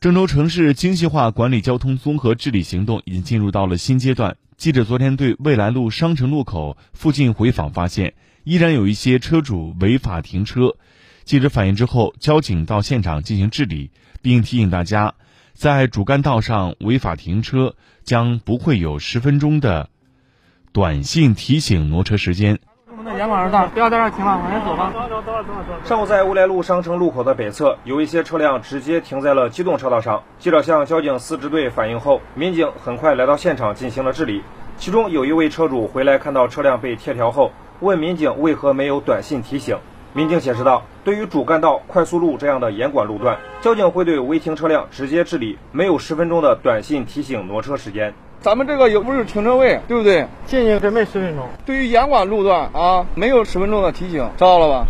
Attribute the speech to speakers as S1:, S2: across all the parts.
S1: 郑州城市精细化管理交通综合治理行动已经进入到了新阶段。记者昨天对未来路商城路口附近回访发现，依然有一些车主违法停车。记者反映之后，交警到现场进行治理，并提醒大家，在主干道上违法停车将不会有十分钟的短信提醒挪车时间。
S2: 沿管而道，不要在这停了，往前走吧。走走
S3: 走走走。上午在未来路商城路口的北侧，有一些车辆直接停在了机动车道上。记者向交警四支队反映后，民警很快来到现场进行了治理。其中有一位车主回来看到车辆被贴条后，问民警为何没有短信提醒。民警解释道，对于主干道、快速路这样的严管路段，交警会对违停车辆直接治理，没有十分钟的短信提醒挪车时间。
S4: 咱们这个又不是停车位，对不对？
S2: 进去准备十分钟。
S4: 对于严管路段啊，没有十分钟的提醒，知道了吧？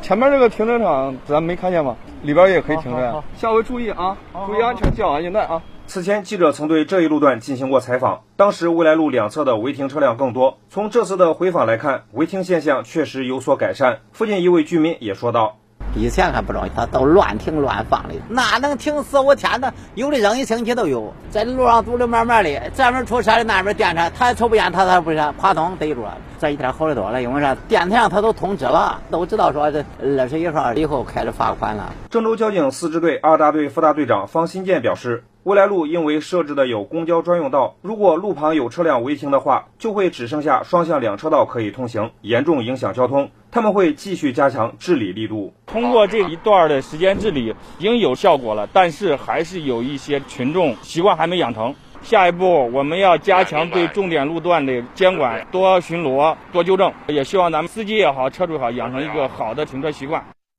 S4: 前面这个停车场咱没看见吗？里边也可以停车。下回注意啊，注意安全，系好安全带啊。
S3: 此前记者曾对这一路段进行过采访，当时未来路两侧的违停车辆更多。从这次的回访来看，违停现象确实有所改善。附近一位居民也说道。
S5: 以前还不容易，他都乱停乱放的，那能停四五天呢，有的扔一星期都有。在路上堵的满满的，这边出车的，那边电车，他也抽不见，他他不是，啪通逮住了。这一天好的多了，因为啥？电台上他都通知了，都知道说这二十一号以后开始罚款了。
S3: 郑州交警四支队二大队副大队长方新建表示。未来路因为设置的有公交专用道，如果路旁有车辆违停的话，就会只剩下双向两车道可以通行，严重影响交通。他们会继续加强治理力度。
S6: 通过这一段的时间治理，已经有效果了，但是还是有一些群众习惯还没养成。下一步我们要加强对重点路段的监管，多巡逻，多纠正。也希望咱们司机也好，车主也好，养成一个好的停车习惯。